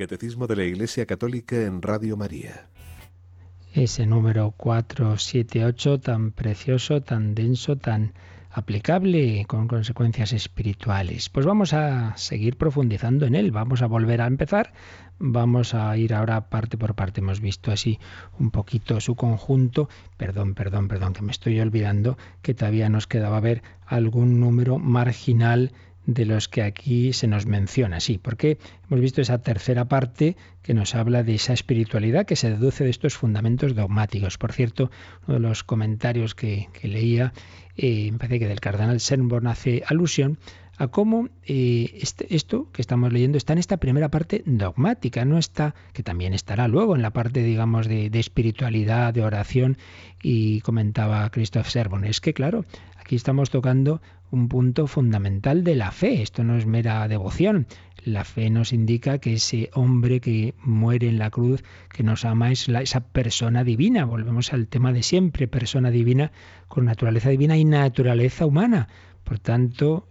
Catecismo de la Iglesia Católica en Radio María. Ese número 478 tan precioso, tan denso, tan aplicable con consecuencias espirituales. Pues vamos a seguir profundizando en él, vamos a volver a empezar, vamos a ir ahora parte por parte. Hemos visto así un poquito su conjunto. Perdón, perdón, perdón, que me estoy olvidando que todavía nos quedaba ver algún número marginal de los que aquí se nos menciona. Sí, porque hemos visto esa tercera parte que nos habla de esa espiritualidad que se deduce de estos fundamentos dogmáticos. Por cierto, uno de los comentarios que, leía, eh, me parece que del cardenal Sernborn hace alusión a cómo eh, este, esto que estamos leyendo está en esta primera parte dogmática, no está, que también estará luego en la parte, digamos, de, espiritualidad, de oración, y comentaba Christoph Servon. Es que, claro, aquí estamos tocando un punto fundamental de la fe. Esto no es mera devoción. La fe nos indica que ese hombre que muere en la cruz, que nos ama, es esa persona divina. Volvemos al tema de siempre, persona divina con naturaleza divina y naturaleza humana. Por tanto,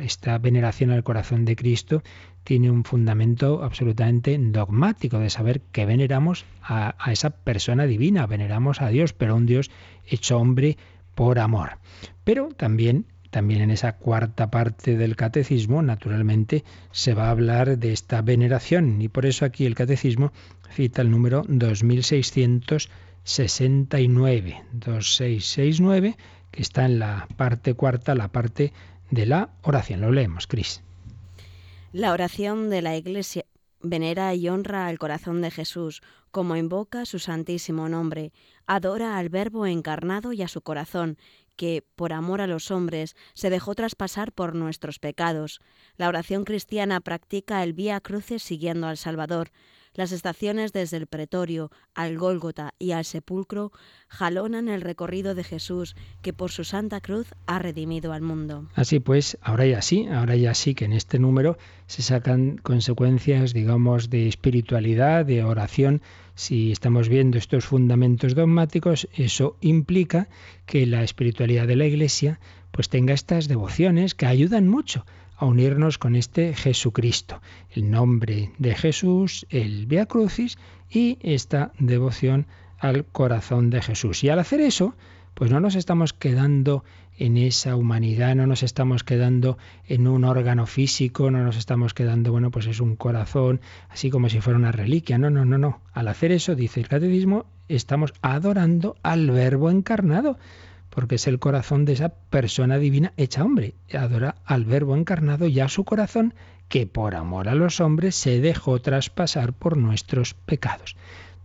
esta veneración al corazón de Cristo tiene un fundamento absolutamente dogmático de saber que veneramos a, a esa persona divina, veneramos a Dios, pero un Dios hecho hombre por amor. Pero también también en esa cuarta parte del catecismo, naturalmente, se va a hablar de esta veneración y por eso aquí el catecismo cita el número 2669, 2669, que está en la parte cuarta, la parte de la oración. Lo leemos, Cris. La oración de la Iglesia venera y honra al corazón de Jesús, como invoca su santísimo nombre, adora al Verbo encarnado y a su corazón, que, por amor a los hombres, se dejó traspasar por nuestros pecados. La oración cristiana practica el vía cruces siguiendo al Salvador. Las estaciones desde el pretorio al Gólgota y al sepulcro jalonan el recorrido de Jesús que por su santa cruz ha redimido al mundo. Así pues, ahora ya sí, ahora ya sí que en este número se sacan consecuencias, digamos, de espiritualidad, de oración. Si estamos viendo estos fundamentos dogmáticos, eso implica que la espiritualidad de la Iglesia pues tenga estas devociones que ayudan mucho a unirnos con este Jesucristo, el nombre de Jesús, el Via Crucis y esta devoción al corazón de Jesús. Y al hacer eso, pues no nos estamos quedando en esa humanidad, no nos estamos quedando en un órgano físico, no nos estamos quedando, bueno, pues es un corazón, así como si fuera una reliquia. No, no, no, no. Al hacer eso, dice el catecismo, estamos adorando al Verbo encarnado porque es el corazón de esa persona divina hecha hombre. Adora al Verbo encarnado y a su corazón, que por amor a los hombres se dejó traspasar por nuestros pecados.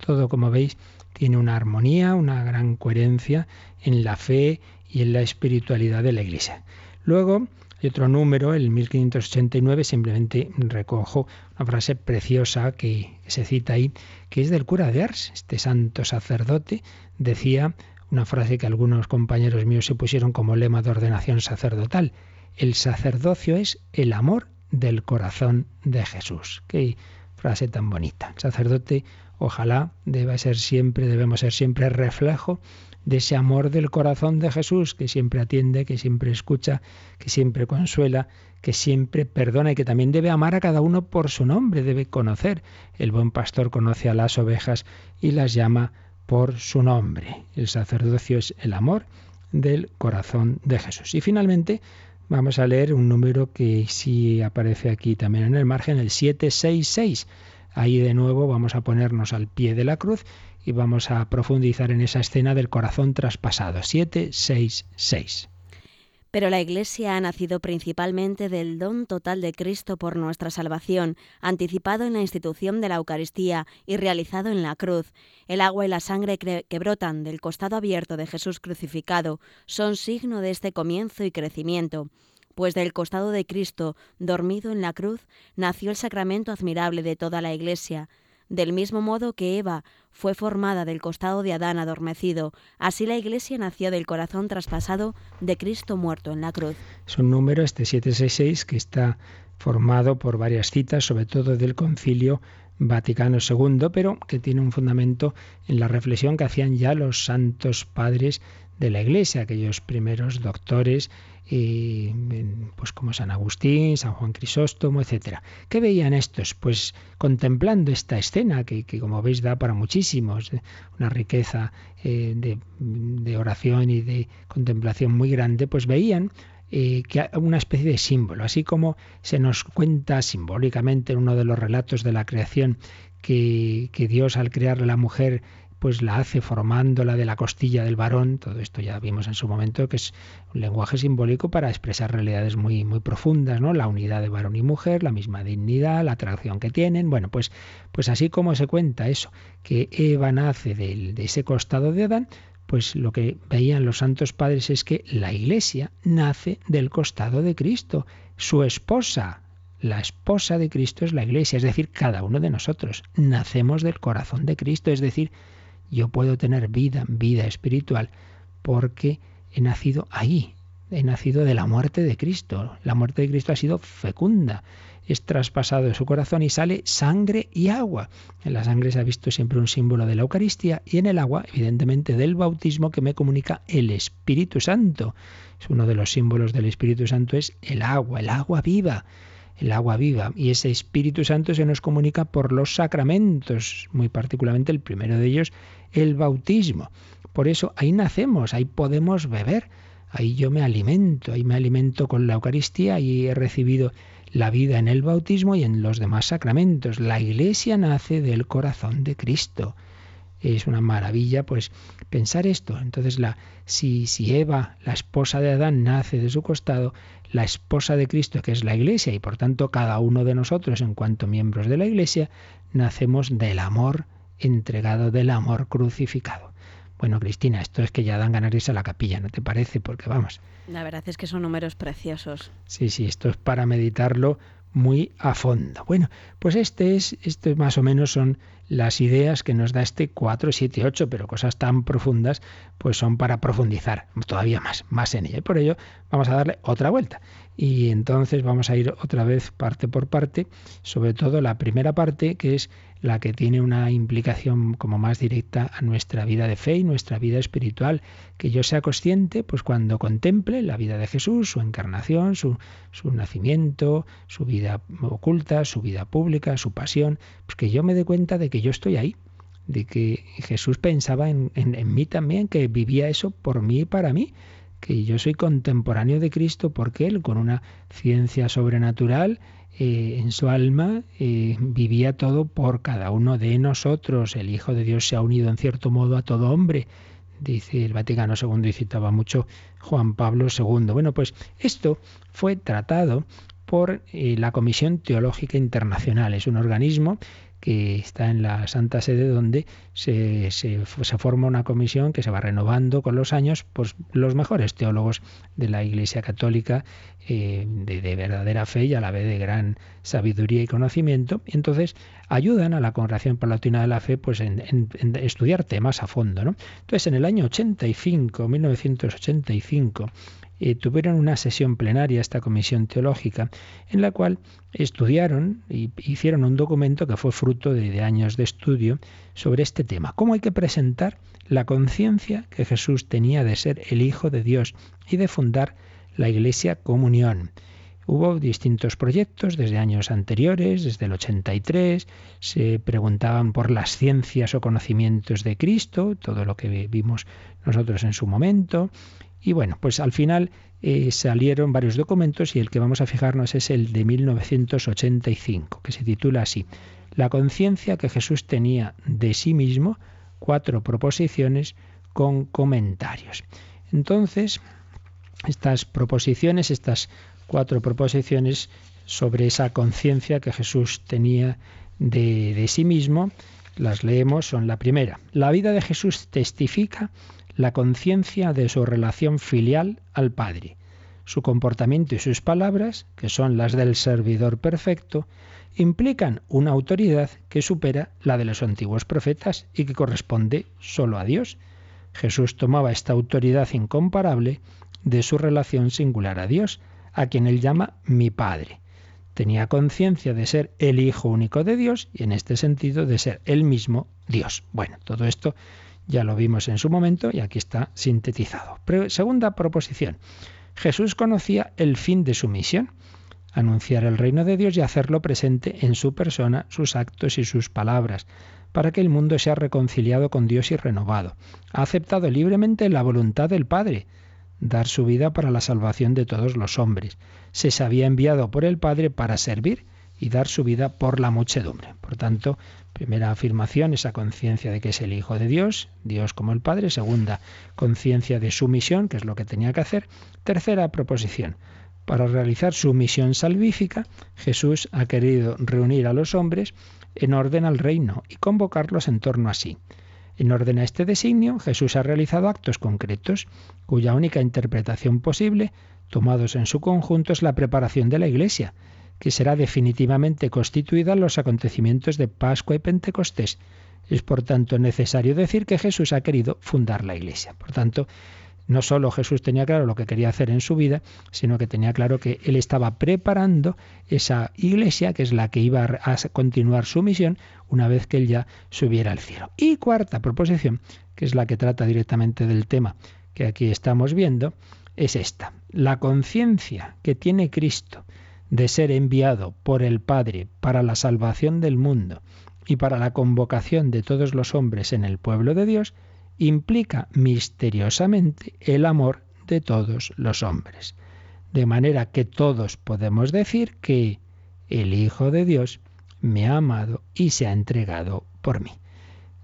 Todo, como veis, tiene una armonía, una gran coherencia en la fe y en la espiritualidad de la Iglesia. Luego, hay otro número, el 1589, simplemente recojo una frase preciosa que se cita ahí, que es del cura de Ars. Este santo sacerdote decía una frase que algunos compañeros míos se pusieron como lema de ordenación sacerdotal. El sacerdocio es el amor del corazón de Jesús. Qué frase tan bonita. Sacerdote ojalá deba ser siempre, debemos ser siempre reflejo de ese amor del corazón de Jesús, que siempre atiende, que siempre escucha, que siempre consuela, que siempre perdona y que también debe amar a cada uno por su nombre, debe conocer. El buen pastor conoce a las ovejas y las llama por su nombre. El sacerdocio es el amor del corazón de Jesús. Y finalmente vamos a leer un número que sí aparece aquí también en el margen, el 766. Ahí de nuevo vamos a ponernos al pie de la cruz y vamos a profundizar en esa escena del corazón traspasado. 766. Pero la Iglesia ha nacido principalmente del don total de Cristo por nuestra salvación, anticipado en la institución de la Eucaristía y realizado en la cruz. El agua y la sangre que brotan del costado abierto de Jesús crucificado son signo de este comienzo y crecimiento pues del costado de Cristo, dormido en la cruz, nació el sacramento admirable de toda la Iglesia, del mismo modo que Eva fue formada del costado de Adán adormecido, así la Iglesia nació del corazón traspasado de Cristo muerto en la cruz. Es un número, este 766, que está formado por varias citas, sobre todo del concilio Vaticano II, pero que tiene un fundamento en la reflexión que hacían ya los santos padres de la Iglesia, aquellos primeros doctores y pues como San Agustín, San Juan Crisóstomo, etcétera. ¿Qué veían estos? Pues contemplando esta escena que, como veis da para muchísimos, eh, una riqueza eh, de, oración y de contemplación muy grande, pues veían eh, que una especie de símbolo, así como se nos cuenta simbólicamente en uno de los relatos de la creación que, que Dios al crear la mujer pues la hace formándola de la costilla del varón. Todo esto ya vimos en su momento que es un lenguaje simbólico para expresar realidades muy, muy profundas, ¿no? La unidad de varón y mujer, la misma dignidad, la atracción que tienen. Bueno, pues, pues así como se cuenta eso, que Eva nace de ese costado de Adán, pues lo que veían los santos padres es que la iglesia nace del costado de Cristo, su esposa. La esposa de Cristo es la iglesia, es decir, cada uno de nosotros nacemos del corazón de Cristo, es decir, yo puedo tener vida, vida espiritual, porque he nacido ahí, he nacido de la muerte de Cristo. La muerte de Cristo ha sido fecunda, es traspasado de su corazón y sale sangre y agua. En la sangre se ha visto siempre un símbolo de la Eucaristía y en el agua, evidentemente, del bautismo que me comunica el Espíritu Santo. Es uno de los símbolos del Espíritu Santo es el agua, el agua viva el agua viva. Y ese Espíritu Santo se nos comunica por los sacramentos, muy particularmente el primero de ellos, el bautismo. Por eso ahí nacemos, ahí podemos beber, ahí yo me alimento, ahí me alimento con la Eucaristía y he recibido la vida en el bautismo y en los demás sacramentos. La iglesia nace del corazón de Cristo. Es una maravilla, pues, pensar esto. Entonces, la, si, si Eva, la esposa de Adán, nace de su costado, la esposa de Cristo, que es la Iglesia, y por tanto cada uno de nosotros, en cuanto miembros de la Iglesia, nacemos del amor entregado, del amor crucificado. Bueno, Cristina, esto es que ya dan ganas de irse a la capilla, ¿no te parece? Porque vamos. La verdad es que son números preciosos. Sí, sí, esto es para meditarlo muy a fondo. Bueno, pues este es, esto más o menos son las ideas que nos da este 4, 7, 8, pero cosas tan profundas, pues son para profundizar todavía más, más en ella. Y por ello vamos a darle otra vuelta. Y entonces vamos a ir otra vez parte por parte, sobre todo la primera parte, que es la que tiene una implicación como más directa a nuestra vida de fe y nuestra vida espiritual. Que yo sea consciente, pues cuando contemple la vida de Jesús, su encarnación, su, su nacimiento, su vida oculta, su vida pública, su pasión, pues que yo me dé cuenta de que yo estoy ahí, de que Jesús pensaba en, en mí también, que vivía eso por mí y para mí que yo soy contemporáneo de Cristo porque Él, con una ciencia sobrenatural, eh, en su alma eh, vivía todo por cada uno de nosotros. El Hijo de Dios se ha unido en cierto modo a todo hombre. Dice el Vaticano II y citaba mucho Juan Pablo II. Bueno, pues esto fue tratado por eh, la Comisión Teológica Internacional. Es un organismo que está en la Santa Sede, donde se, se, forma una comisión que se va renovando con los años, pues los mejores teólogos de la Iglesia Católica, eh, de, verdadera fe y a la vez de gran sabiduría y conocimiento, y entonces ayudan a la Congregación Palatina de la Fe pues en, en estudiar temas a fondo. ¿no? Entonces, en el año 85, 1985, eh, tuvieron una sesión plenaria, esta comisión teológica, en la cual estudiaron y hicieron un documento que fue fruto de, años de estudio sobre este tema. ¿Cómo hay que presentar la conciencia que Jesús tenía de ser el Hijo de Dios y de fundar la Iglesia Comunión? Hubo distintos proyectos desde años anteriores, desde el 83, se preguntaban por las ciencias o conocimientos de Cristo, todo lo que vimos nosotros en su momento, y bueno, pues al final eh, salieron varios documentos y el que vamos a fijarnos es el de 1985, que se titula así, La conciencia que Jesús tenía de sí mismo, cuatro proposiciones con comentarios. Entonces, estas proposiciones, estas cuatro proposiciones sobre esa conciencia que Jesús tenía de, de sí mismo, las leemos, son la primera. La vida de Jesús testifica la conciencia de su relación filial al Padre. Su comportamiento y sus palabras, que son las del servidor perfecto, implican una autoridad que supera la de los antiguos profetas y que corresponde solo a Dios. Jesús tomaba esta autoridad incomparable de su relación singular a Dios, a quien él llama mi Padre. Tenía conciencia de ser el Hijo único de Dios y en este sentido de ser él mismo Dios. Bueno, todo esto ya lo vimos en su momento y aquí está sintetizado. segunda proposición. Jesús conocía el fin de su misión, anunciar el reino de Dios y hacerlo presente en su persona, sus actos y sus palabras, para que el mundo sea reconciliado con Dios y renovado. Ha aceptado libremente la voluntad del Padre, dar su vida para la salvación de todos los hombres. Se había enviado por el Padre para servir y dar su vida por la muchedumbre. Por tanto, Primera afirmación, esa conciencia de que es el Hijo de Dios, Dios como el Padre. Segunda, conciencia de su misión, que es lo que tenía que hacer. Tercera proposición, para realizar su misión salvífica, Jesús ha querido reunir a los hombres en orden al reino y convocarlos en torno a sí. En orden a este designio, Jesús ha realizado actos concretos, cuya única interpretación posible, tomados en su conjunto, es la preparación de la Iglesia, que será definitivamente constituida en los acontecimientos de Pascua y Pentecostés. Es por tanto necesario decir que Jesús ha querido fundar la Iglesia. Por tanto, no solo Jesús tenía claro lo que quería hacer en su vida, sino que tenía claro que él estaba preparando esa iglesia, que es la que iba a continuar su misión una vez que él ya subiera al cielo. Y cuarta proposición, que es la que trata directamente del tema que aquí estamos viendo, es esta. La conciencia que tiene Cristo de ser enviado por el Padre para la salvación del mundo y para la convocación de todos los hombres en el pueblo de Dios, implica misteriosamente el amor de todos los hombres. De manera que todos podemos decir que el Hijo de Dios me ha amado y se ha entregado por mí.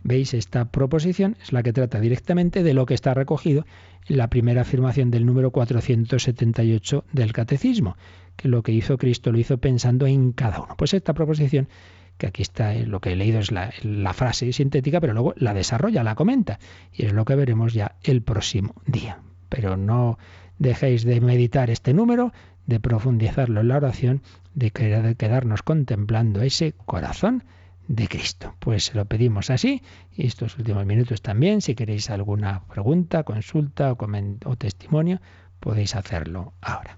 ¿Veis? Esta proposición es la que trata directamente de lo que está recogido en la primera afirmación del número 478 del Catecismo, que lo que hizo Cristo lo hizo pensando en cada uno. Pues esta proposición, que aquí está, eh, lo que he leído es la, frase sintética, pero luego la desarrolla, la comenta, y es lo que veremos ya el próximo día. Pero no dejéis de meditar este número de profundizarlo en la oración, de quedarnos contemplando ese corazón de Cristo. Pues se lo pedimos así y estos últimos minutos también, si queréis alguna pregunta, consulta o, o testimonio, podéis hacerlo ahora.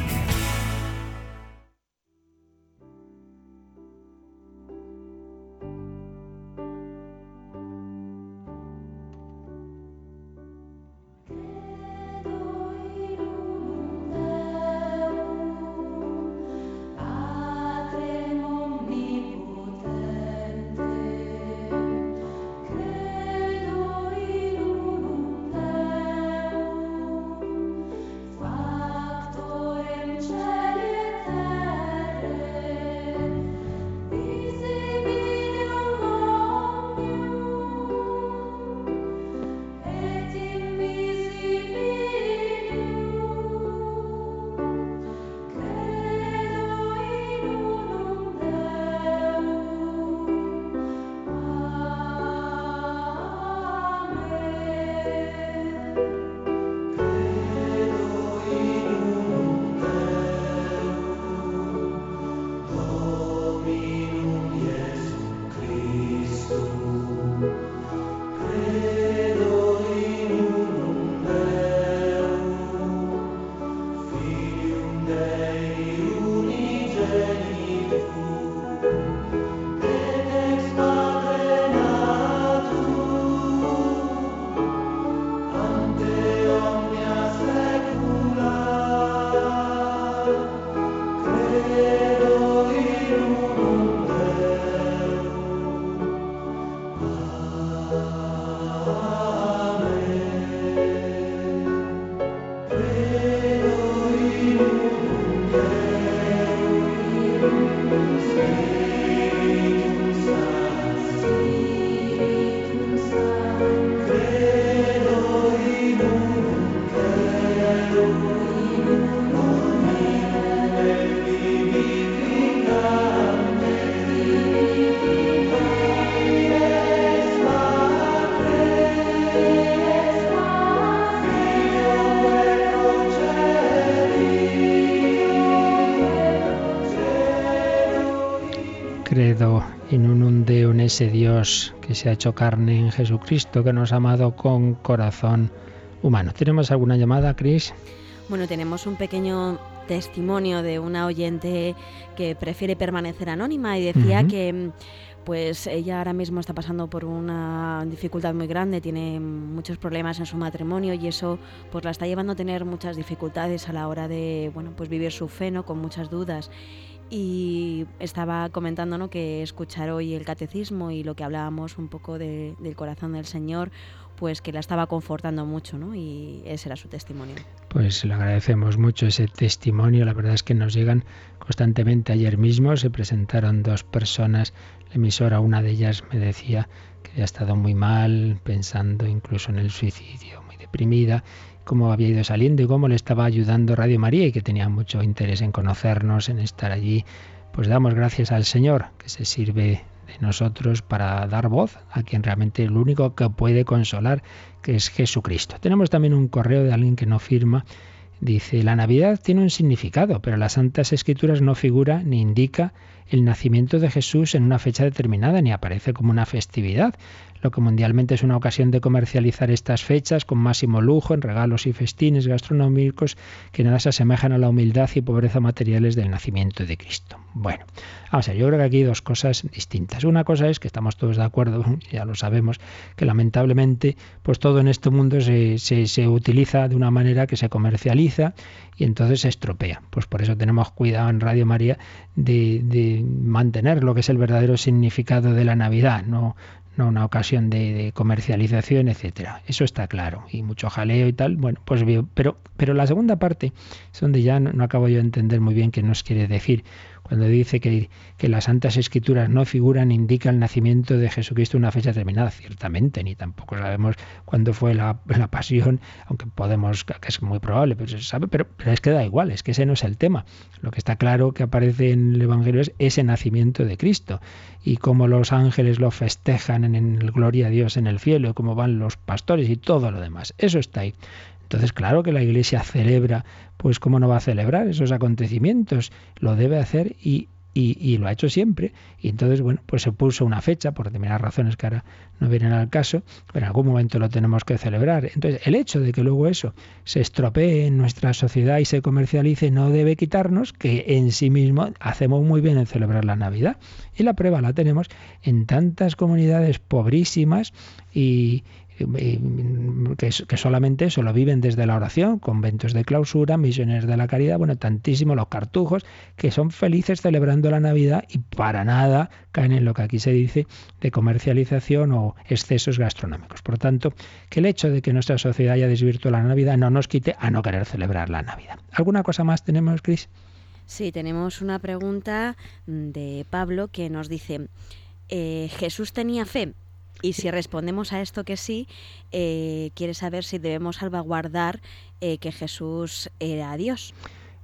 ese Dios que se ha hecho carne en Jesucristo, que nos ha amado con corazón humano. ¿Tenemos alguna llamada, Cris? Bueno, tenemos un pequeño testimonio de una oyente que prefiere permanecer anónima y decía que pues ella ahora mismo está pasando por una dificultad muy grande, tiene muchos problemas en su matrimonio y eso pues la está llevando a tener muchas dificultades a la hora de bueno, pues vivir su fe, ¿no? con muchas dudas y estaba comentando ¿no? que escuchar hoy el catecismo y lo que hablábamos un poco del corazón del Señor, pues que la estaba confortando mucho, ¿no? Y ese era su testimonio. Pues le agradecemos mucho ese testimonio. La verdad es que nos llegan constantemente. Ayer mismo se presentaron dos personas. La emisora, una de ellas me decía que había estado muy mal, pensando incluso en el suicidio, muy deprimida cómo había ido saliendo y cómo le estaba ayudando Radio María y que tenía mucho interés en conocernos, en estar allí. Pues damos gracias al Señor que se sirve de nosotros para dar voz a quien realmente el único que puede consolar, que es Jesucristo. Tenemos también un correo de alguien que no firma. Dice, la Navidad tiene un significado, pero las Santas Escrituras no figura ni indica el nacimiento de Jesús en una fecha determinada, ni aparece como una festividad lo que mundialmente es una ocasión de comercializar estas fechas con máximo lujo en regalos y festines gastronómicos que nada se asemejan a la humildad y pobreza materiales del nacimiento de Cristo. Bueno, vamos a ver, yo creo que aquí hay dos cosas distintas. Una cosa es que estamos todos de acuerdo, ya lo sabemos, que lamentablemente pues todo en este mundo se, se, utiliza de una manera que se comercializa y entonces se estropea. Pues por eso tenemos cuidado en Radio María de, de mantener lo que es el verdadero significado de la Navidad, no, no una ocasión de, comercialización, etcétera. Eso está claro. Y mucho jaleo y tal. Bueno, pues. Pero, pero la segunda parte es donde ya no, acabo yo de entender muy bien qué nos quiere decir. Cuando dice que, que las Santas Escrituras no figuran, indica el nacimiento de Jesucristo una fecha determinada, ciertamente, ni tampoco sabemos cuándo fue la, la pasión, aunque podemos, que es muy probable, pero se sabe, pero, pero, es que da igual, es que ese no es el tema. Lo que está claro que aparece en el Evangelio es ese nacimiento de Cristo y cómo los ángeles lo festejan en el gloria a Dios en el cielo, cómo van los pastores y todo lo demás. Eso está ahí. Entonces, claro que la Iglesia celebra, pues cómo no va a celebrar esos acontecimientos, lo debe hacer y, y, lo ha hecho siempre. Y entonces, bueno, pues se puso una fecha, por determinadas razones que ahora no vienen al caso, pero en algún momento lo tenemos que celebrar. Entonces, el hecho de que luego eso se estropee en nuestra sociedad y se comercialice no debe quitarnos que en sí mismo hacemos muy bien en celebrar la Navidad. Y la prueba la tenemos en tantas comunidades pobrísimas y, que, solamente eso lo viven desde la oración, conventos de clausura, misiones de la caridad, bueno, tantísimo los cartujos que son felices celebrando la Navidad y para nada caen en lo que aquí se dice de comercialización o excesos gastronómicos. Por tanto, que el hecho de que nuestra sociedad haya desvirtuado la Navidad no nos quite a no querer celebrar la Navidad. ¿Alguna cosa más tenemos, Cris? Sí, tenemos una pregunta de Pablo que nos dice, eh, ¿Jesús tenía fe? Y si respondemos a esto que sí, eh, quiere saber si debemos salvaguardar eh, que Jesús era Dios.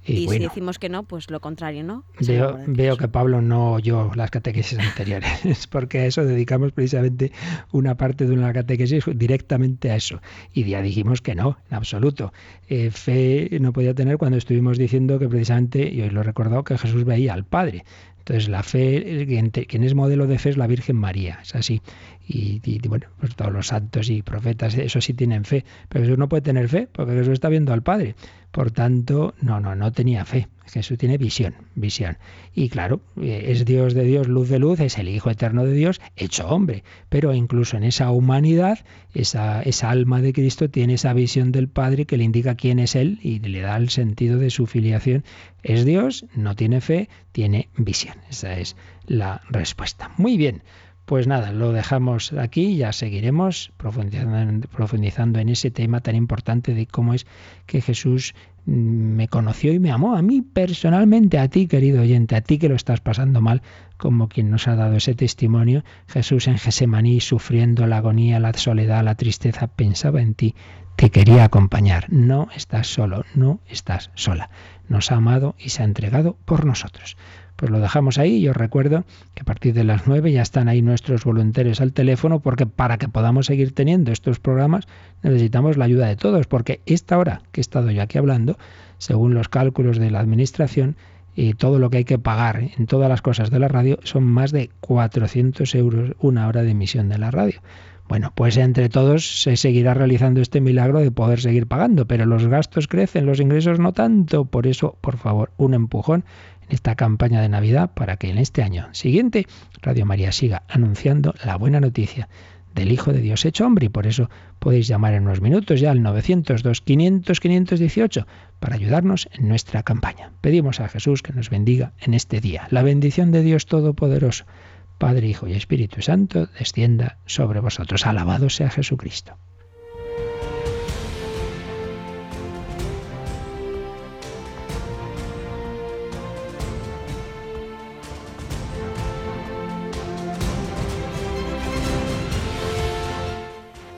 Y, si decimos que no, pues lo contrario, ¿no? Veo, veo que Pablo no oyó las catequesis anteriores, porque a eso dedicamos precisamente una parte de una catequesis directamente a eso. Y ya dijimos que no, en absoluto. Eh, fe no podía tener cuando estuvimos diciendo que precisamente, y hoy lo he recordado, que Jesús veía al Padre. Entonces la fe, quien es modelo de fe es la Virgen María, es así. Y, bueno, pues todos los santos y profetas, eso sí tienen fe, pero Jesús no puede tener fe porque Jesús está viendo al Padre. Por tanto, no, no, no tenía fe. Jesús tiene visión, visión. Y claro, eh, es Dios de Dios, luz de luz, es el Hijo eterno de Dios, hecho hombre. Pero incluso en esa humanidad, esa, esa alma de Cristo tiene esa visión del Padre que le indica quién es Él y le da el sentido de su filiación. Es Dios, no tiene fe, tiene visión. Esa es la respuesta. Muy bien. Pues nada, lo dejamos aquí, ya seguiremos profundizando, en ese tema tan importante de cómo es que Jesús mm, me conoció y me amó a mí personalmente, a ti querido oyente, a ti que lo estás pasando mal, como quien nos ha dado ese testimonio, Jesús en Gesemaní sufriendo la agonía, la soledad, la tristeza, pensaba en ti, te quería acompañar. No estás solo, no estás sola. Nos ha amado y se ha entregado por nosotros. Pues lo dejamos ahí y os recuerdo que a partir de las 9 ya están ahí nuestros voluntarios al teléfono porque para que podamos seguir teniendo estos programas necesitamos la ayuda de todos porque esta hora que he estado yo aquí hablando, según los cálculos de la administración, y todo lo que hay que pagar en todas las cosas de la radio son más de 400 euros una hora de emisión de la radio. Bueno, pues entre todos se seguirá realizando este milagro de poder seguir pagando, pero los gastos crecen, los ingresos no tanto. Por eso, por favor, un empujón esta campaña de Navidad para que en este año siguiente Radio María siga anunciando la buena noticia del Hijo de Dios hecho hombre y por eso podéis llamar en unos minutos ya al 902 500 518 para ayudarnos en nuestra campaña. Pedimos a Jesús que nos bendiga en este día. La bendición de Dios Todopoderoso, Padre, Hijo y Espíritu Santo, descienda sobre vosotros. Alabado sea Jesucristo.